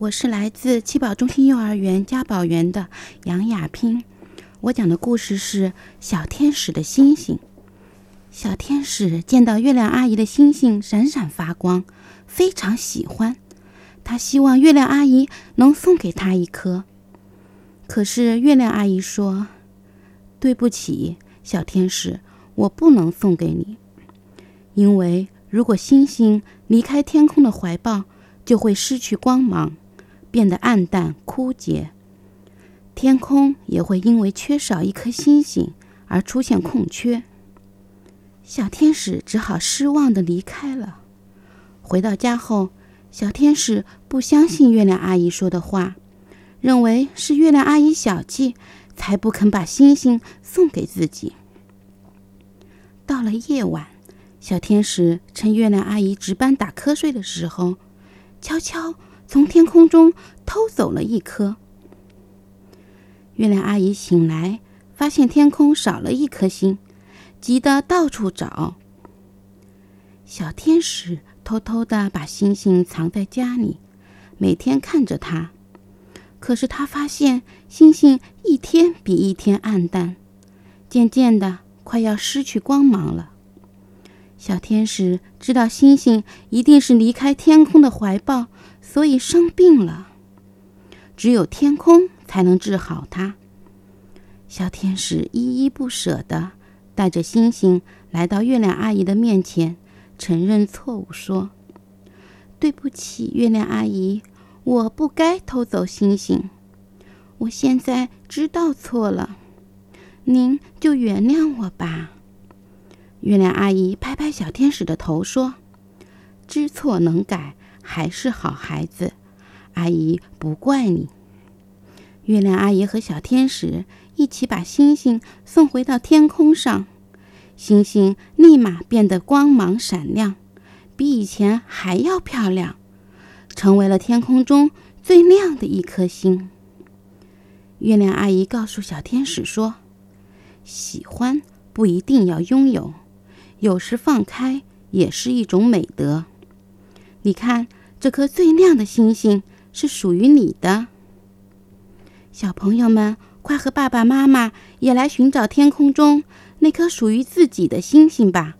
我是来自七宝中心幼儿园家宝园的杨雅萍。我讲的故事是小天使的星星。小天使见到月亮阿姨的星星闪闪发光，非常喜欢。他希望月亮阿姨能送给他一颗。可是月亮阿姨说：“对不起，小天使，我不能送给你，因为如果星星离开天空的怀抱，就会失去光芒，变得暗淡枯竭。天空也会因为缺少一颗星星而出现空缺。”小天使只好失望地离开了。回到家后，小天使不相信月亮阿姨说的话，认为是月亮阿姨小气，才不肯把星星送给自己。到了夜晚，小天使趁月亮阿姨值班打瞌睡的时候，悄悄从天空中偷走了一颗。月亮阿姨醒来，发现天空少了一颗星。急得到处找。小天使偷偷的把星星藏在家里，每天看着它。可是他发现星星一天比一天暗淡，渐渐的快要失去光芒了。小天使知道星星一定是离开天空的怀抱，所以生病了。只有天空才能治好它。小天使依依不舍的。带着星星来到月亮阿姨的面前，承认错误，说：“对不起，月亮阿姨，我不该偷走星星。我现在知道错了，您就原谅我吧。”月亮阿姨拍拍小天使的头，说：“知错能改，还是好孩子，阿姨不怪你。”月亮阿姨和小天使一起把星星送回到天空上，星星立马变得光芒闪亮，比以前还要漂亮，成为了天空中最亮的一颗星。月亮阿姨告诉小天使说：“喜欢不一定要拥有，有时放开也是一种美德。你看，这颗最亮的星星是属于你的。”小朋友们，快和爸爸妈妈也来寻找天空中那颗属于自己的星星吧！